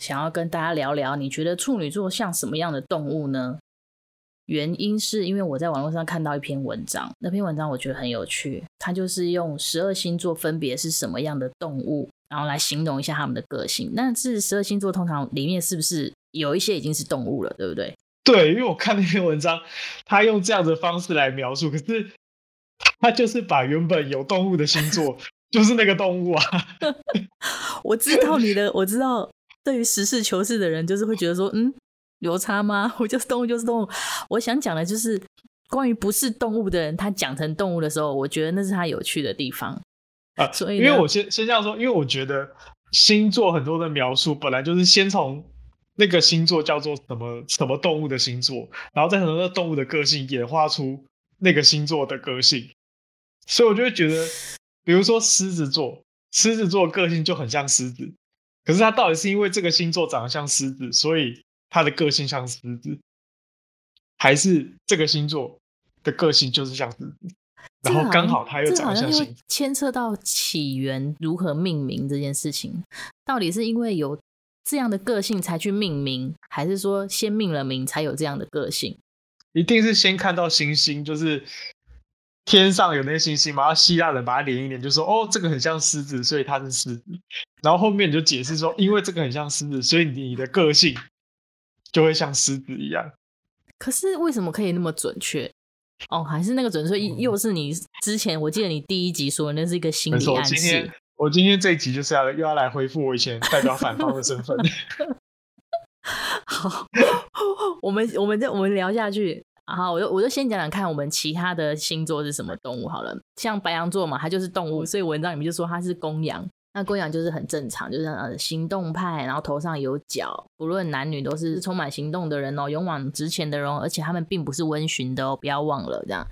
想要跟大家聊聊，你觉得处女座像什么样的动物呢？原因是因为我在网络上看到一篇文章，那篇文章我觉得很有趣，它就是用十二星座分别是什么样的动物，然后来形容一下他们的个性。那这十二星座通常里面是不是？有一些已经是动物了，对不对？对，因为我看那篇文章，他用这样的方式来描述，可是他就是把原本有动物的星座，就是那个动物啊。我知道你的，我知道，对于实事求是的人，就是会觉得说，嗯，有差吗？我就是动物，就是动物。我想讲的就是关于不是动物的人，他讲成动物的时候，我觉得那是他有趣的地方啊。所以，因为我先先这样说，因为我觉得星座很多的描述本来就是先从。那个星座叫做什么什么动物的星座，然后再从那个动物的个性演化出那个星座的个性，所以我就会觉得，比如说狮子座，狮子座个性就很像狮子，可是他到底是因为这个星座长得像狮子，所以他的个性像狮子，还是这个星座的个性就是像狮子，然后刚好他又长得像狮子？牵扯到起源如何命名这件事情，到底是因为有？这样的个性才去命名，还是说先命了名才有这样的个性？一定是先看到星星，就是天上有那些星星嘛。然后希腊人把它连一连，就说：“哦，这个很像狮子，所以它是狮子。”然后后面你就解释说：“因为这个很像狮子，所以你的个性就会像狮子一样。”可是为什么可以那么准确？哦，还是那个准确，又是你之前我记得你第一集说的那是一个心理暗示。我今天这一集就是要又要来恢复我以前代表反方的身份。好，我们我们再我们聊下去。好，我就我就先讲讲看，我们其他的星座是什么动物好了。像白羊座嘛，它就是动物，所以文章里面就说它是公羊。那公羊就是很正常，就是呃行动派，然后头上有角，不论男女都是充满行动的人哦，勇往直前的人，而且他们并不是温驯的哦，不要忘了这样。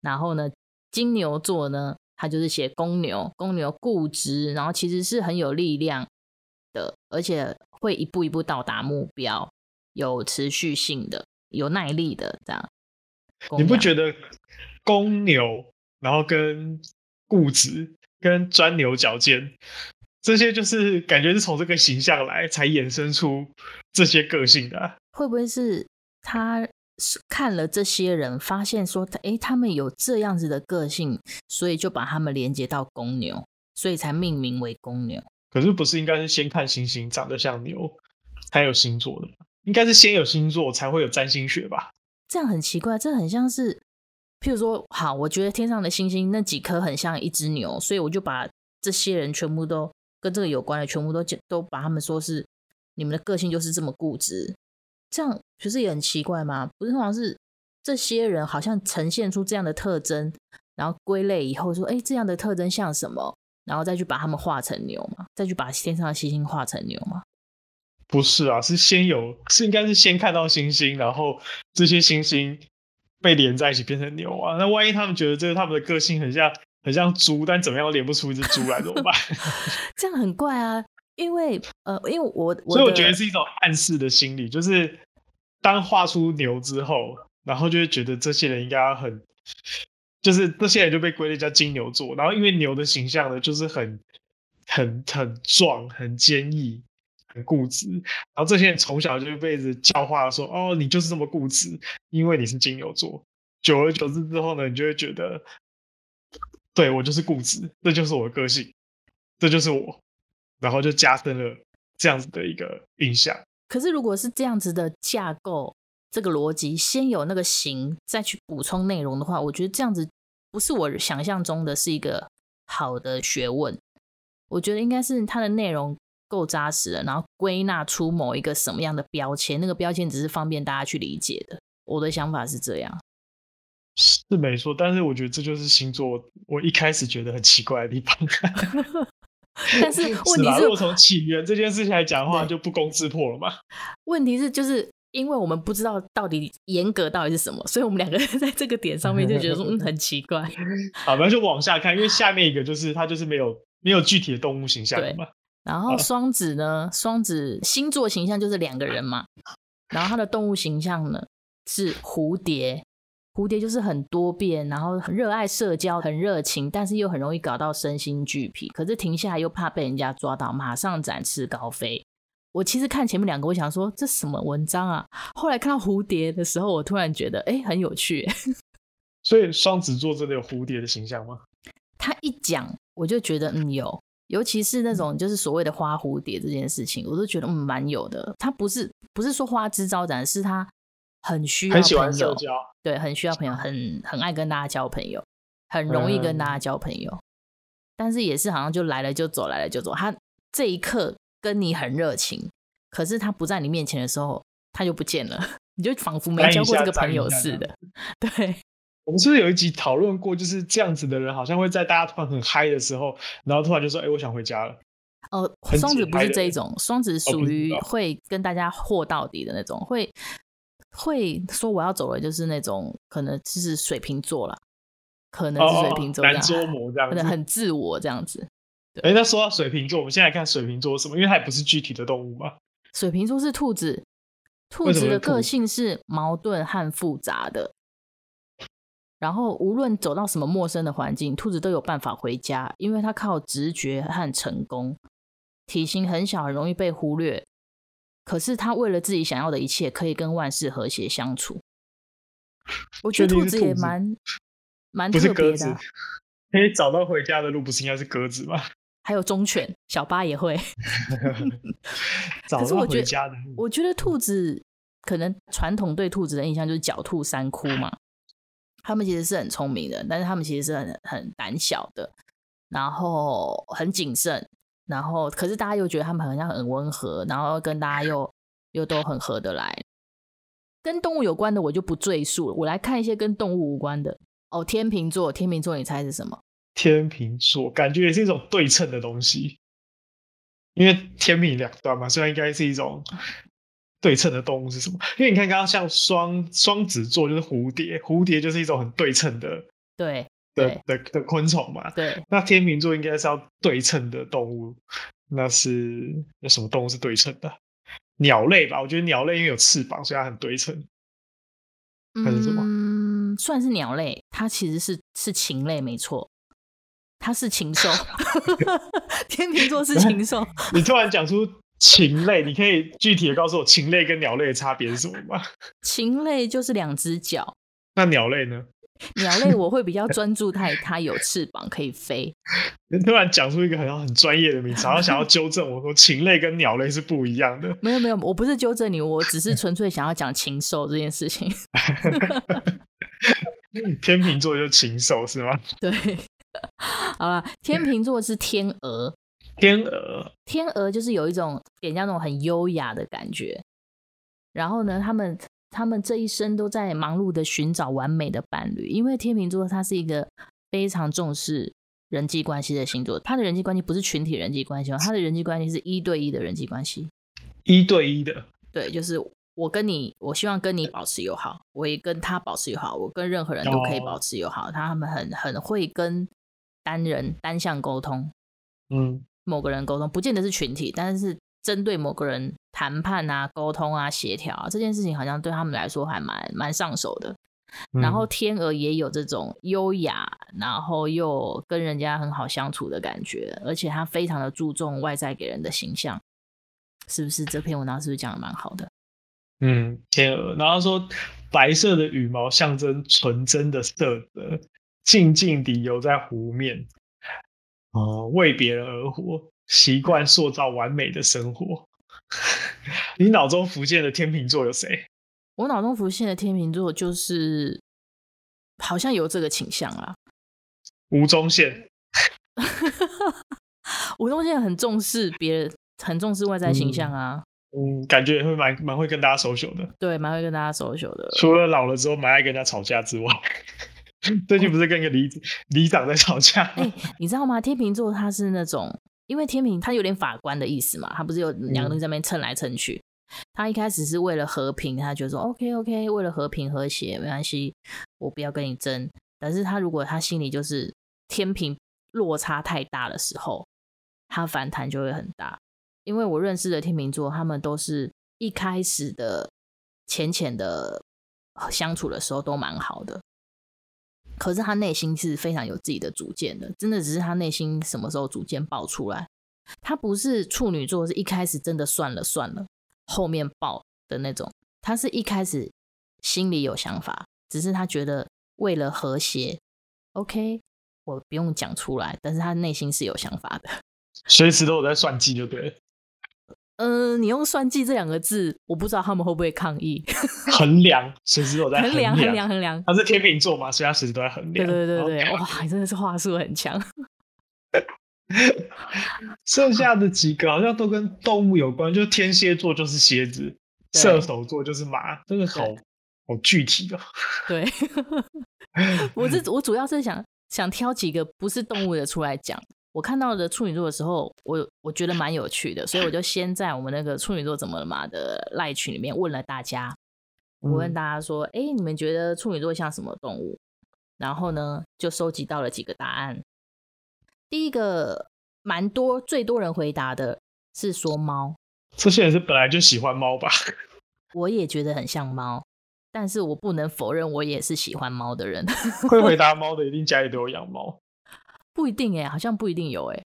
然后呢，金牛座呢？它就是写公牛，公牛固执，然后其实是很有力量的，而且会一步一步到达目标，有持续性的，有耐力的这样。你不觉得公牛，然后跟固执、跟钻牛角尖，这些就是感觉是从这个形象来才衍生出这些个性的啊？会不会是他？看了这些人，发现说，诶，他们有这样子的个性，所以就把他们连接到公牛，所以才命名为公牛。可是不是应该是先看星星长得像牛，才有星座的吗？应该是先有星座，才会有占星学吧？这样很奇怪，这很像是，譬如说，好，我觉得天上的星星那几颗很像一只牛，所以我就把这些人全部都跟这个有关的，全部都都把他们说是你们的个性就是这么固执。这样其实也很奇怪吗？不是，通常是这些人好像呈现出这样的特征，然后归类以后说，哎，这样的特征像什么？然后再去把他们画成牛嘛，再去把天上的星星画成牛嘛？不是啊，是先有，是应该是先看到星星，然后这些星星被连在一起变成牛啊。那万一他们觉得这个他们的个性很像很像猪，但怎么样都连不出一只猪来，怎么办？这样很怪啊。因为呃，因为我，我所以我觉得是一种暗示的心理，就是当画出牛之后，然后就会觉得这些人应该很，就是这些人就被归类叫金牛座，然后因为牛的形象呢，就是很很很壮、很坚毅、很固执，然后这些人从小就被子教化说，哦，你就是这么固执，因为你是金牛座。久而久之之后呢，你就会觉得，对，我就是固执，这就是我的个性，这就是我。然后就加深了这样子的一个印象。可是，如果是这样子的架构，这个逻辑先有那个形，再去补充内容的话，我觉得这样子不是我想象中的是一个好的学问。我觉得应该是它的内容够扎实了，然后归纳出某一个什么样的标签，那个标签只是方便大家去理解的。我的想法是这样，是没错。但是我觉得这就是星座，我一开始觉得很奇怪的地方。但是 问题是，如果从起源这件事情来讲的话，就不攻自破了嘛？问题是，就是因为我们不知道到底严格到底是什么，所以我们两个人 在这个点上面就觉得说，嗯，很奇怪。好，那就往下看，因为下面一个就是它就是没有没有具体的动物形象嘛。然后双子呢，双子星座形象就是两个人嘛，然后它的动物形象呢是蝴蝶。蝴蝶就是很多变，然后很热爱社交，很热情，但是又很容易搞到身心俱疲。可是停下来又怕被人家抓到，马上展翅高飞。我其实看前面两个，我想说这什么文章啊？后来看到蝴蝶的时候，我突然觉得哎，很有趣。所以双子座真的有蝴蝶的形象吗？他一讲，我就觉得嗯有，尤其是那种就是所谓的花蝴蝶这件事情，我都觉得嗯蛮有的。他不是不是说花枝招展，是他。很需要朋友，对，很需要朋友，很很爱跟大家交朋友，很容易跟大家交朋友，嗯、但是也是好像就来了就走，来了就走。他这一刻跟你很热情，可是他不在你面前的时候，他就不见了，你就仿佛没交过这个朋友似的。对，我们是不是有一集讨论过，就是这样子的人，好像会在大家突然很嗨的时候，然后突然就说：“哎、欸，我想回家了。”哦，双子不是这一种，双子属于会跟大家和到底的那种，会。会说我要走了，就是那种可能就是水瓶座了，可能是水瓶座这样，难捉摸这样，可能很自我这样子。哎、欸，那说到水瓶座，我们现在来看水瓶座什么？因为它也不是具体的动物嘛。水瓶座是兔子，兔子的个性是矛盾和复杂的。然后无论走到什么陌生的环境，兔子都有办法回家，因为它靠直觉和成功。体型很小，很容易被忽略。可是它为了自己想要的一切，可以跟万事和谐相处。我觉得兔子也蛮 蛮特别的。可以找到回家的路，不是应该是鸽子吗？还有忠犬、小巴也会。找到回家的路。我觉得兔子可能传统对兔子的印象就是狡兔三窟嘛。他们其实是很聪明的，但是他们其实是很很胆小的，然后很谨慎。然后，可是大家又觉得他们好像很温和，然后跟大家又又都很合得来。跟动物有关的我就不赘述了，我来看一些跟动物无关的。哦，天秤座，天秤座，你猜是什么？天秤座感觉也是一种对称的东西，因为天秤两端嘛，虽然应该是一种对称的动物是什么？因为你看刚刚像双双子座就是蝴蝶，蝴蝶就是一种很对称的。对。的的的昆虫嘛，对，那天秤座应该是要对称的动物，那是那什么动物是对称的？鸟类吧，我觉得鸟类因为有翅膀，所以它很对称。还是什么？嗯，算是鸟类，它其实是是禽类，没错，它是禽兽。天秤座是禽兽。你突然讲出禽类，你可以具体的告诉我禽类跟鸟类的差别是什么吗？禽类就是两只脚。那鸟类呢？鸟类我会比较专注它，它有翅膀可以飞。你突然讲出一个好像很专业的名词，然后想要纠正我说禽类跟鸟类是不一样的。没有没有，我不是纠正你，我只是纯粹想要讲禽兽这件事情。天秤座就禽兽是吗？对，好了，天秤座是天鹅，天鹅，天鹅就是有一种给人家那种很优雅的感觉。然后呢，他们。他们这一生都在忙碌的寻找完美的伴侣，因为天秤座它是一个非常重视人际关系的星座。他的人际关系不是群体人际关系，他的人际关系是一对一的人际关系，一对一的。对，就是我跟你，我希望跟你保持友好，我也跟他保持友好，我跟任何人都可以保持友好。哦、他们很很会跟单人单向沟通，嗯，某个人沟通，不见得是群体，但是。针对某个人谈判啊、沟通啊、协调啊，这件事情，好像对他们来说还蛮蛮上手的。嗯、然后天鹅也有这种优雅，然后又跟人家很好相处的感觉，而且他非常的注重外在给人的形象，是不是？这篇文章是不是讲的蛮好的？嗯，天鹅，然后说白色的羽毛象征纯真的色泽，静静地游在湖面，哦，为别人而活。习惯塑造完美的生活。你脑中浮现的天秤座有谁？我脑中浮现的天秤座就是，好像有这个倾向啊。吴宗宪。吴宗宪很重视别人，很重视外在形象啊。嗯，嗯感觉也会蛮蛮会跟大家 social 的。对，蛮会跟大家 social 的。除了老了之后蛮爱跟人家吵架之外，最近不是跟一个里里长在吵架？哎、欸，你知道吗？天秤座他是那种。因为天秤他有点法官的意思嘛，他不是有两个人在那边蹭来蹭去，他一开始是为了和平，他就说 OK OK，为了和平和谐没关系，我不要跟你争。但是他如果他心里就是天平落差太大的时候，他反弹就会很大。因为我认识的天秤座，他们都是一开始的浅浅的相处的时候都蛮好的。可是他内心是非常有自己的主见的，真的只是他内心什么时候主见爆出来。他不是处女座，是一开始真的算了算了，后面爆的那种。他是一开始心里有想法，只是他觉得为了和谐，OK，我不用讲出来，但是他内心是有想法的，随时都有在算计，就对。嗯、呃，你用“算计”这两个字，我不知道他们会不会抗议。衡量，随时都在衡量，衡量，衡量。他是天秤座嘛，所以他随时都在衡量。对对对对，哇，真的是话术很强。剩下的几个好像都跟动物有关，就天蝎座就是蝎子，射手座就是马，真的好好具体的。对，我是我主要是想想挑几个不是动物的出来讲。我看到的处女座的时候，我我觉得蛮有趣的，所以我就先在我们那个处女座怎么了嘛的赖群里面问了大家，我问大家说，哎、嗯，你们觉得处女座像什么动物？然后呢，就收集到了几个答案。第一个蛮多，最多人回答的是说猫。这些人是本来就喜欢猫吧？我也觉得很像猫，但是我不能否认我也是喜欢猫的人。会回 答猫的，一定家里都有养猫。不一定哎、好像不一定有哎、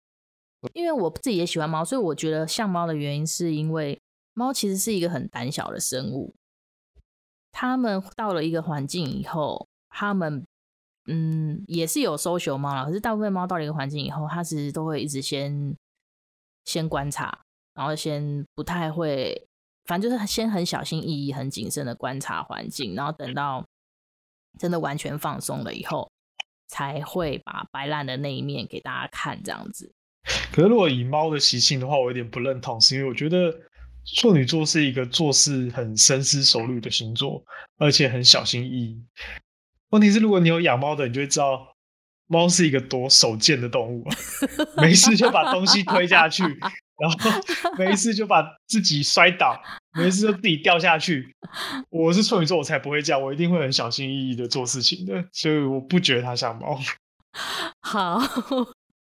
因为我自己也喜欢猫，所以我觉得像猫的原因是因为猫其实是一个很胆小的生物。他们到了一个环境以后，他们嗯也是有搜寻猫啦，可是大部分猫到了一个环境以后，它其实都会一直先先观察，然后先不太会，反正就是先很小心翼翼、很谨慎的观察环境，然后等到真的完全放松了以后。才会把白烂的那一面给大家看，这样子。可是如果以猫的习性的话，我有点不认同，是因为我觉得处女座是一个做事很深思熟虑的星座，而且很小心翼翼。问题是，如果你有养猫的，你就会知道，猫是一个多手贱的动物啊，没事就把东西推下去。然后 每一次就把自己摔倒，每一次就自己掉下去。我是处女座，我才不会这样，我一定会很小心翼翼的做事情的，所以我不觉得它像猫。好，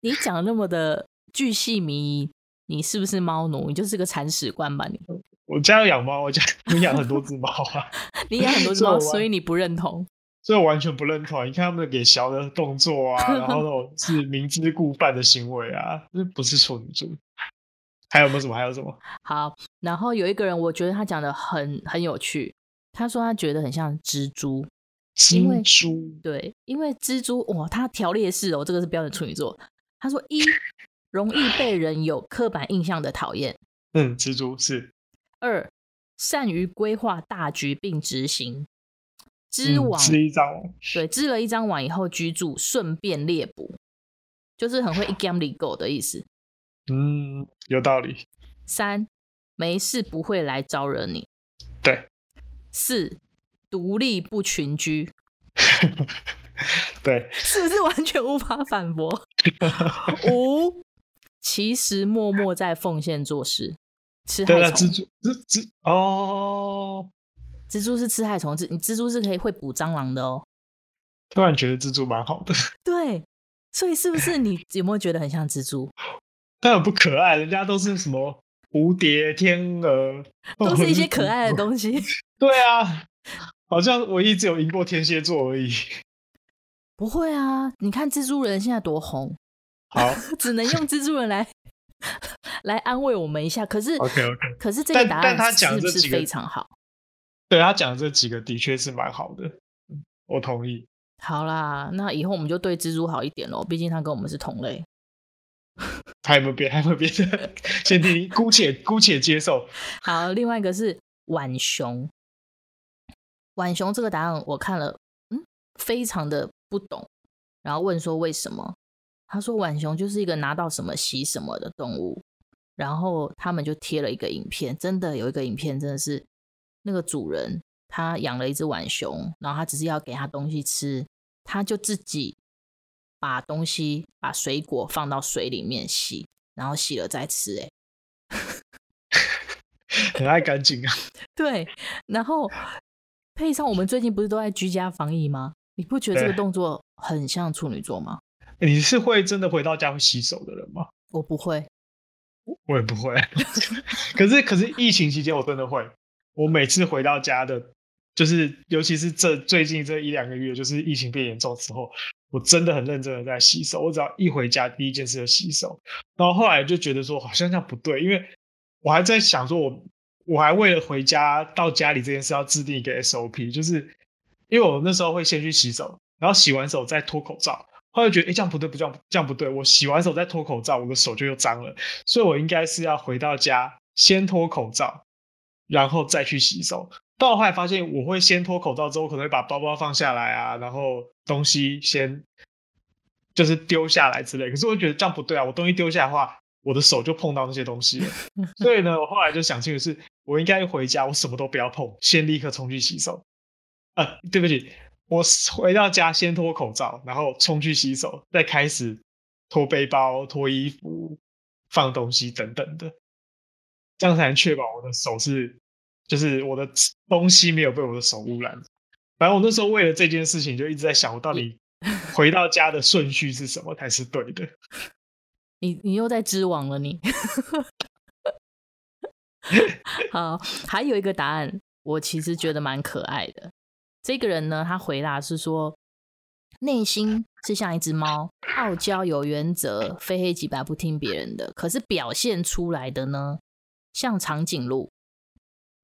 你讲那么的巨细靡遗，你是不是猫奴？你就是个铲屎官吧？你我家有养猫，我家有养很多只猫啊。你养很多只猫，所以你不认同？所以我完全不认同。你看他们给小的动作啊，然后那种是明知故犯的行为啊，这不是处女座。还有没有什么？还有什么？好，然后有一个人，我觉得他讲的很很有趣。他说他觉得很像蜘蛛，蜘蛛对，因为蜘蛛哇，他条列式哦，这个是标准处女座。他说一容易被人有刻板印象的讨厌，嗯，蜘蛛是二善于规划大局并执行，织网织、嗯、一张网，对，织了一张网以后居住，顺便猎捕，就是很会一 game 里狗的意思。嗯，有道理。三，没事不会来招惹你。对。四，独立不群居。对。是不是完全无法反驳？五，其实默默在奉献做事。吃害虫。蜘蛛，蜘蜘哦。蜘蛛是吃害虫，蜘你蜘蛛是可以会捕蟑螂的哦。突然觉得蜘蛛蛮好的。对，所以是不是你有没有觉得很像蜘蛛？但很不可爱，人家都是什么蝴蝶、天鹅，都是一些可爱的东西。对啊，好像我一直有赢过天蝎座而已。不会啊，你看蜘蛛人现在多红，好，只能用蜘蛛人来来安慰我们一下。可是，OK OK，可是这个答案但他讲是不是非常好？对他讲的这几个的确是蛮好的，我同意。好啦，那以后我们就对蜘蛛好一点喽，毕竟他跟我们是同类。还有没有别？还有没有别的？先听，姑且姑且接受。好，另外一个是浣熊。浣熊这个答案我看了，嗯，非常的不懂。然后问说为什么？他说浣熊就是一个拿到什么洗什么的动物。然后他们就贴了一个影片，真的有一个影片，真的是那个主人他养了一只浣熊，然后他只是要给他东西吃，他就自己。把东西、把水果放到水里面洗，然后洗了再吃。哎，很爱干净啊。对，然后配上我们最近不是都在居家防疫吗？你不觉得这个动作很像处女座吗？你是会真的回到家会洗手的人吗？我不会，我也不会。可是可是疫情期间我真的会，我每次回到家的，就是尤其是这最近这一两个月，就是疫情变严重之后，我真的很认真的在洗手。我只要一回家，第一件事就洗手。然后后来就觉得说好像这样不对，因为我还在想说我我还为了回家到家里这件事要制定一个 SOP，就是因为我那时候会先去洗手，然后洗完手再脱口罩。后来觉得，哎，这样不对，不这样，这样不对。我洗完手再脱口罩，我的手就又脏了。所以我应该是要回到家先脱口罩，然后再去洗手。到后来发现，我会先脱口罩之后，可能会把包包放下来啊，然后东西先就是丢下来之类。可是我觉得这样不对啊，我东西丢下来的话，我的手就碰到那些东西了。所以呢，我后来就想清楚是，我应该回家，我什么都不要碰，先立刻冲去洗手。啊，对不起。我回到家先脱口罩，然后冲去洗手，再开始脱背包、脱衣服、放东西等等的，这样才能确保我的手是，就是我的东西没有被我的手污染。反正我那时候为了这件事情，就一直在想，我到底 回到家的顺序是什么才是对的。你你又在织网了你，好，还有一个答案，我其实觉得蛮可爱的。这个人呢，他回答是说，内心是像一只猫，傲娇有原则，非黑即白，不听别人的。可是表现出来的呢，像长颈鹿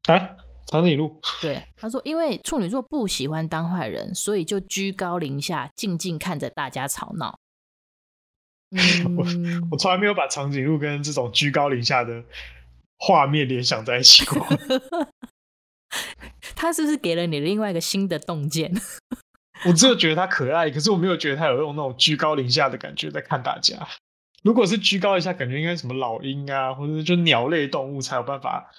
啊，长颈鹿。对，他说，因为处女座不喜欢当坏人，所以就居高临下，静静看着大家吵闹。嗯，我我从来没有把长颈鹿跟这种居高临下的画面联想在一起过。他是不是给了你另外一个新的洞见？我只有觉得他可爱，可是我没有觉得他有用那种居高临下的感觉在看大家。如果是居高一下，感觉应该什么老鹰啊，或者是就鸟类动物才有办法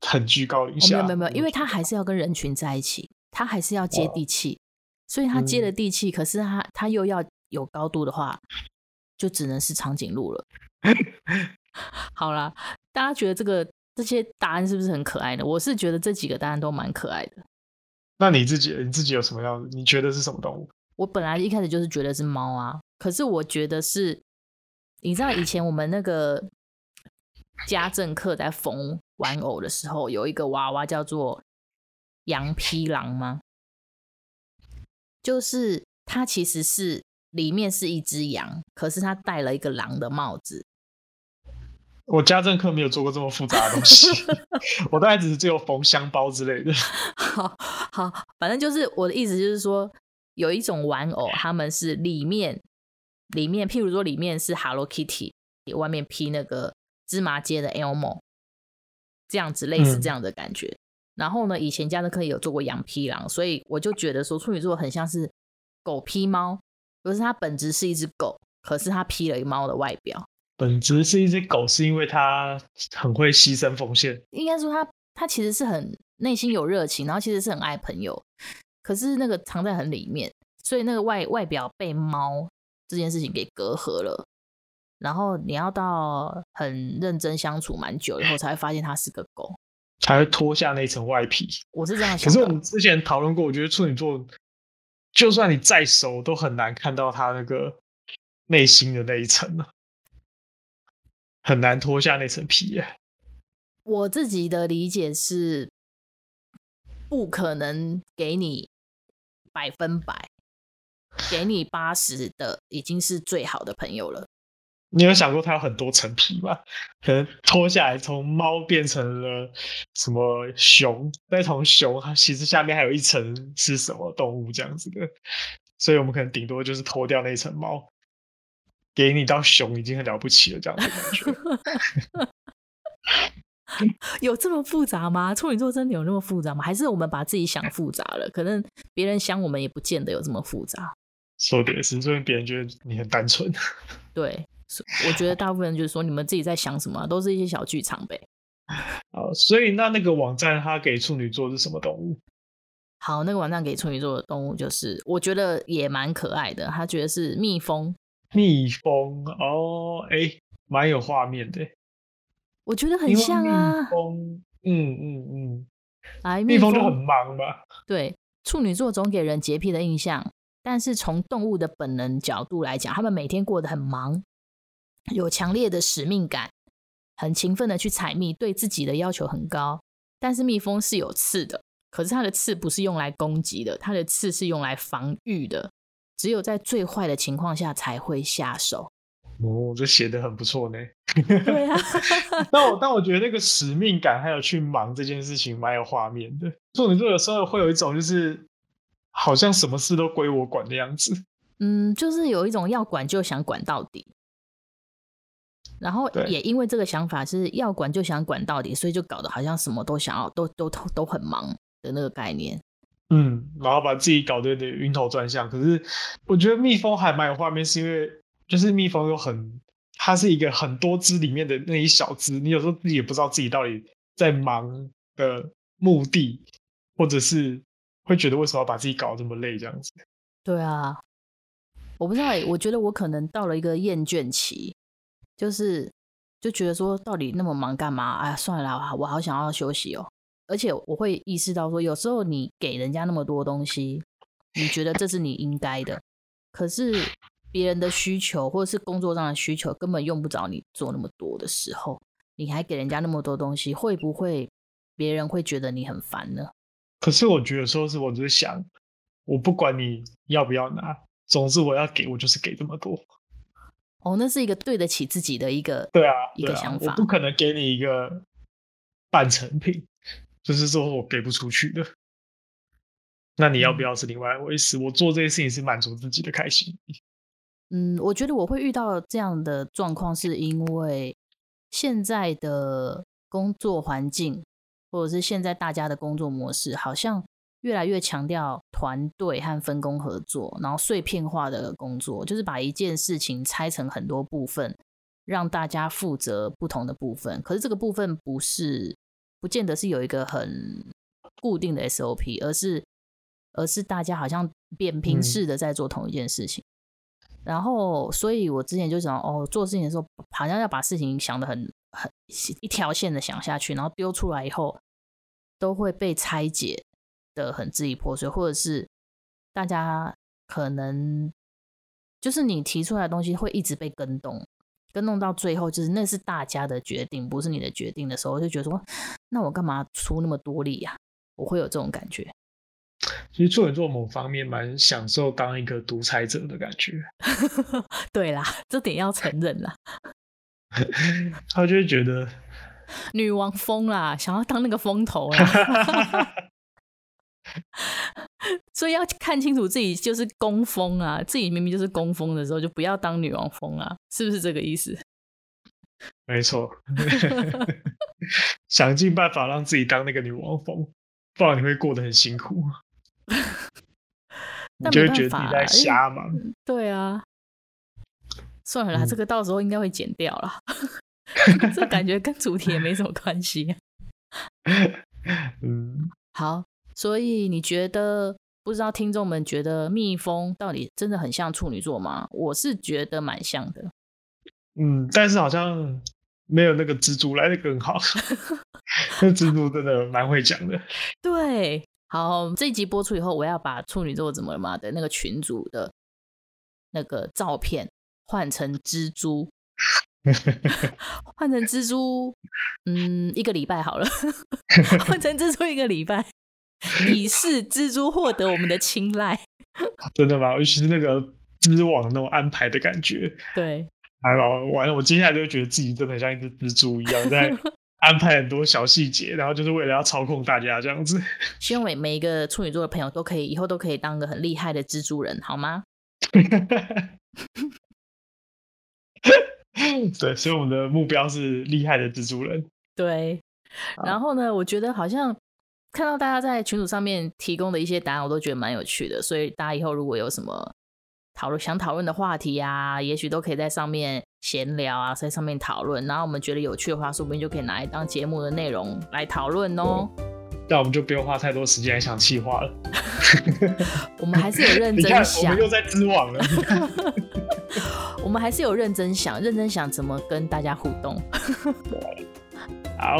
很居高临下。哦，没有没有，因为他还是要跟人群在一起，他还是要接地气，所以他接了地气，嗯，可是他他又要有高度的话，就只能是长颈鹿了。好啦，大家觉得这个？这些答案是不是很可爱呢？我是觉得这几个答案都蛮可爱的。那你自己，你自己有什么样子？你觉得是什么动物？我本来一开始就是觉得是猫啊，可是我觉得是，你知道以前我们那个家政课在缝玩偶的时候，有一个娃娃叫做羊皮狼吗？就是它其实是里面是一只羊，可是它戴了一个狼的帽子。我家政课没有做过这么复杂的东西，我大概只是只有缝箱包之类的。好好，反正就是我的意思，就是说有一种玩偶，他们是里面里面，譬如说里面是 Hello Kitty，外面披那个芝麻街的 Elmo，这样子类似这样的感觉。嗯、然后呢，以前家的课也有做过羊皮狼，所以我就觉得说处女座很像是狗披猫，可是它本质是一只狗，可是它披了一猫的外表。本质是一只狗，是因为它很会牺牲奉献。应该说它，它它其实是很内心有热情，然后其实是很爱朋友，可是那个藏在很里面，所以那个外外表被猫这件事情给隔阂了。然后你要到很认真相处蛮久以后，才会发现它是个狗，才会脱下那层外皮。我是这样想。可是我们之前讨论过，我觉得处女座，就算你再熟，都很难看到他那个内心的那一层呢。很难脱下那层皮啊。我自己的理解是，不可能给你百分百，给你八十的已经是最好的朋友了。你有想过它有很多层皮吗？可能脱下来从猫变成了什么熊，再从熊，它其实下面还有一层是什么动物这样子的，所以我们可能顶多就是脱掉那一层猫。给你到熊已经很了不起了，这样的感觉。有这么复杂吗？处女座真的有那么复杂吗？还是我们把自己想复杂了？可能别人想我们也不见得有这么复杂。说的也是，所以别人觉得你很单纯。对，我觉得大部分人就是说，你们自己在想什么，都是一些小剧场呗。好，所以那那个网站它给处女座是什么动物？好，那个网站给处女座的动物就是，我觉得也蛮可爱的。他觉得是蜜蜂。蜜蜂哦，哎，蛮有画面的。我觉得很像啊。蜜蜂，嗯嗯嗯，哎，蜜蜂就很忙吧？对，处女座总给人洁癖的印象，但是从动物的本能角度来讲，他们每天过得很忙，有强烈的使命感，很勤奋的去采蜜，对自己的要求很高。但是蜜蜂是有刺的，可是它的刺不是用来攻击的，它的刺是用来防御的。只有在最坏的情况下才会下手。哦，这写的很不错呢。对啊，但我但我觉得那个使命感还有去忙这件事情蛮有画面的。处女座有时候会有一种就是好像什么事都归我管的样子。嗯，就是有一种要管就想管到底，然后也因为这个想法是要管就想管到底，所以就搞得好像什么都想要都都都都很忙的那个概念。嗯，然后把自己搞得有点晕头转向。可是我觉得蜜蜂还蛮有画面，是因为就是蜜蜂有很，它是一个很多只里面的那一小只，你有时候自己也不知道自己到底在忙的目的，或者是会觉得为什么要把自己搞这么累这样子。对啊，我不知道，我觉得我可能到了一个厌倦期，就是就觉得说到底那么忙干嘛？哎呀，算了啦，我好想要休息哦。而且我会意识到说，有时候你给人家那么多东西，你觉得这是你应该的，可是别人的需求或者是工作上的需求根本用不着你做那么多的时候，你还给人家那么多东西，会不会别人会觉得你很烦呢？可是我觉得说是我只是想，我不管你要不要拿，总之我要给我就是给这么多。哦，那是一个对得起自己的一个对啊，一个想法，我不可能给你一个半成品。就是说我给不出去的，那你要不要是另外一回事。我做这些事情是满足自己的开心。嗯，我觉得我会遇到这样的状况，是因为现在的工作环境，或者是现在大家的工作模式，好像越来越强调团队和分工合作，然后碎片化的工作，就是把一件事情拆成很多部分，让大家负责不同的部分。可是这个部分不是。不见得是有一个很固定的 SOP，而是而是大家好像扁平式的在做同一件事情。嗯、然后，所以我之前就想，哦，做事情的时候好像要把事情想的很很一条线的想下去，然后丢出来以后都会被拆解的很支离破碎，或者是大家可能就是你提出来的东西会一直被跟动。跟弄到最后，就是那是大家的决定，不是你的决定的时候，我就觉得说，那我干嘛出那么多力呀？我会有这种感觉。其实处女座某方面蛮享受当一个独裁者的感觉。对啦，这点要承认啦。他就会觉得女王疯啦，想要当那个风头啦。所以要看清楚自己就是工蜂啊，自己明明就是工蜂的时候，就不要当女王蜂啊，是不是这个意思？没错，想尽办法让自己当那个女王蜂，不然你会过得很辛苦。你就会觉得你在瞎忙。对啊，算了啦，嗯、这个到时候应该会剪掉了。这感觉跟主题也没什么关系。嗯，好。所以你觉得，不知道听众们觉得蜜蜂到底真的很像处女座吗？我是觉得蛮像的。嗯，但是好像没有那个蜘蛛来的更好。那蜘蛛真的蛮会讲的。对，好，这一集播出以后，我要把处女座怎么了嘛的那个群组的那个照片换成蜘蛛，换成蜘蛛，嗯，一个礼拜好了，换成蜘蛛一个礼拜。以示蜘蛛获得我们的青睐，真的吗？尤其是那个织网那种安排的感觉，对，还好完了。我接下来就会觉得自己真的很像一只蜘蛛一样，在 安排很多小细节，然后就是为了要操控大家这样子。希望每每一个处女座的朋友都可以以后都可以当个很厉害的蜘蛛人，好吗？对，所以我们的目标是厉害的蜘蛛人。对，然后呢，我觉得好像。看到大家在群组上面提供的一些答案，我都觉得蛮有趣的。所以大家以后如果有什么讨论想讨论的话题啊，也许都可以在上面闲聊啊，在上面讨论。然后我们觉得有趣的话，说不定就可以拿来当节目的内容来讨论哦。那我们就不用花太多时间来想企划了。我们还是有认真想，我们又在织网了。我们还是有认真想，认真想怎么跟大家互动。好，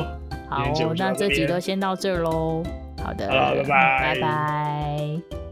好，那这集都先到这喽。好的，好，拜拜，拜拜。